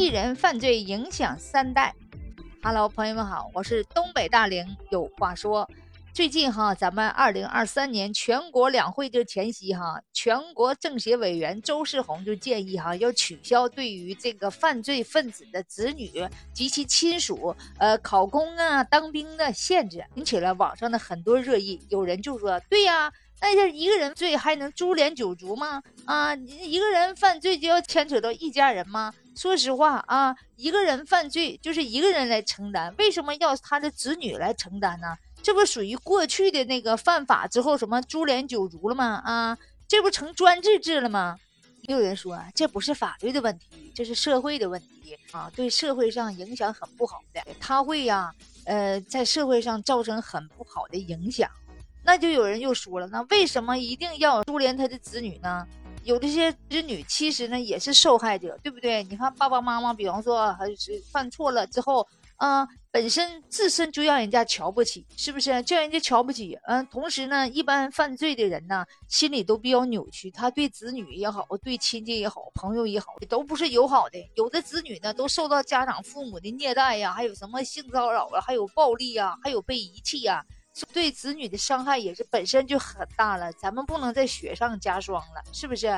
一人犯罪影响三代。Hello，朋友们好，我是东北大龄有话说。最近哈，咱们二零二三年全国两会这前夕哈，全国政协委员周世红就建议哈，要取消对于这个犯罪分子的子女及其亲属呃考公啊、当兵的限制，引起了网上的很多热议。有人就说，对呀。那这一个人罪还能株连九族吗？啊，一个人犯罪就要牵扯到一家人吗？说实话啊，一个人犯罪就是一个人来承担，为什么要他的子女来承担呢？这不属于过去的那个犯法之后什么株连九族了吗？啊，这不成专制制了吗？也有人说这不是法律的问题，这是社会的问题啊，对社会上影响很不好的，他会呀，呃，在社会上造成很不好的影响。那就有人又说了，那为什么一定要株连他的子女呢？有这些子女其实呢也是受害者，对不对？你看爸爸妈妈，比方说还是犯错了之后，啊，本身自身就让人家瞧不起，是不是？叫人家瞧不起，嗯，同时呢，一般犯罪的人呢，心里都比较扭曲，他对子女也好，对亲戚也好，朋友也好，都不是友好的。有的子女呢，都受到家长父母的虐待呀，还有什么性骚扰啊，还有暴力呀，还有被遗弃呀。对子女的伤害也是本身就很大了，咱们不能再雪上加霜了，是不是？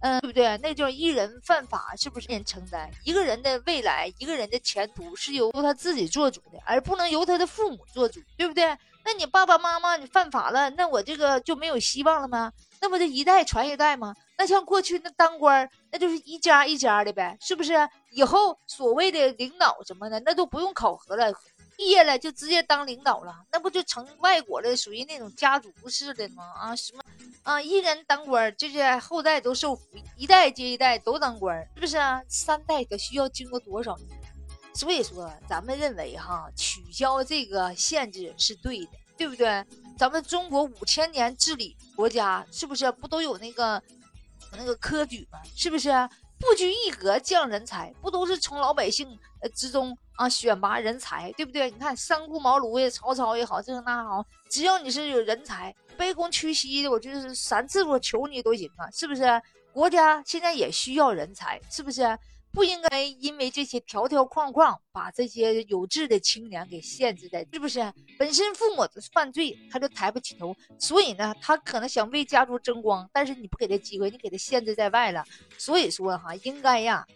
嗯，对不对？那叫一人犯法，是不是人承担？一个人的未来，一个人的前途是由他自己做主的，而不能由他的父母做主，对不对？那你爸爸妈妈你犯法了，那我这个就没有希望了吗？那不就一代传一代吗？那像过去那当官，那就是一家一家的呗，是不是？以后所谓的领导什么的，那都不用考核了。毕业了就直接当领导了，那不就成外国的属于那种家族式的吗？啊，什么啊，一人当官，这些后代都受福，一代接一代都当官，是不是啊？三代得需要经过多少年？所以说，咱们认为哈，取消这个限制是对的，对不对？咱们中国五千年治理国家，是不是不都有那个那个科举吗？是不是？不拘一格降人才，不都是从老百姓呃之中啊选拔人才，对不对？你看三顾茅庐也曹操也好，这个那好，只要你是有人才，卑躬屈膝的，我就是三次我求你都行啊，是不是？国家现在也需要人才，是不是？不应该因为这些条条框框把这些有志的青年给限制在，是不是？本身父母犯罪，他就抬不起头，所以呢，他可能想为家族争光，但是你不给他机会，你给他限制在外了。所以说哈，应该呀，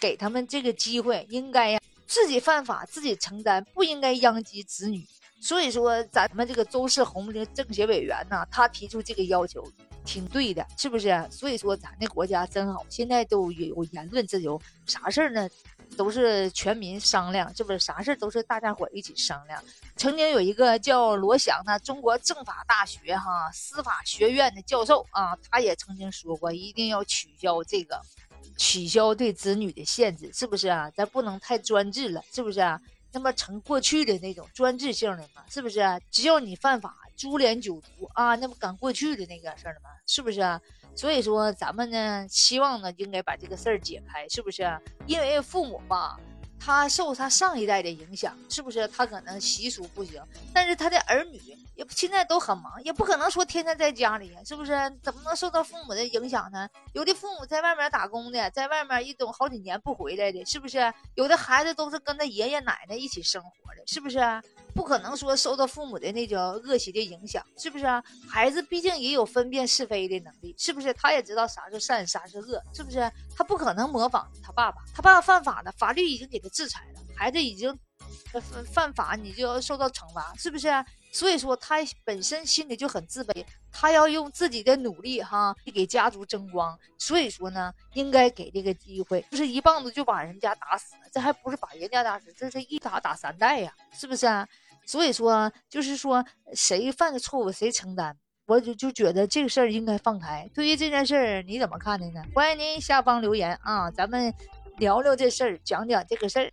给他们这个机会，应该呀，自己犯法自己承担，不应该殃及子女。所以说，咱们这个周世红这个政协委员呢，他提出这个要求。挺对的，是不是？所以说咱的国家真好，现在都有言论自由，啥事儿呢，都是全民商量，是不是？啥事儿都是大家伙一起商量。曾经有一个叫罗翔的中国政法大学哈司法学院的教授啊，他也曾经说过，一定要取消这个，取消对子女的限制，是不是啊？咱不能太专制了，是不是啊？那么成过去的那种专制性的嘛，是不是？只要你犯法。株连九族啊，那不赶过去的那个事儿了吗？是不是啊？所以说咱们呢，期望呢，应该把这个事儿解开，是不是？因为父母吧，他受他上一代的影响，是不是？他可能习俗不行，但是他的儿女也现在都很忙，也不可能说天天在家里呀，是不是？怎么能受到父母的影响呢？有的父母在外面打工的，在外面一等好几年不回来的，是不是？有的孩子都是跟他爷爷奶奶一起生活的，是不是？不可能说受到父母的那种恶习的影响，是不是？孩子毕竟也有分辨是非的能力，是不是？他也知道啥是善，啥是恶，是不是？他不可能模仿他爸爸，他爸爸犯法的，法律已经给他制裁了，孩子已经犯法，你就要受到惩罚，是不是？所以说他本身心里就很自卑，他要用自己的努力哈去给家族争光，所以说呢，应该给这个机会，不是一棒子就把人家打死了，这还不是把人家打死，这是一打打三代呀，是不是啊？所以说，就是说，谁犯的错误谁承担，我就就觉得这个事儿应该放开。对于这件事儿，你怎么看的呢？欢迎您下方留言啊，咱们聊聊这事儿，讲讲这个事儿。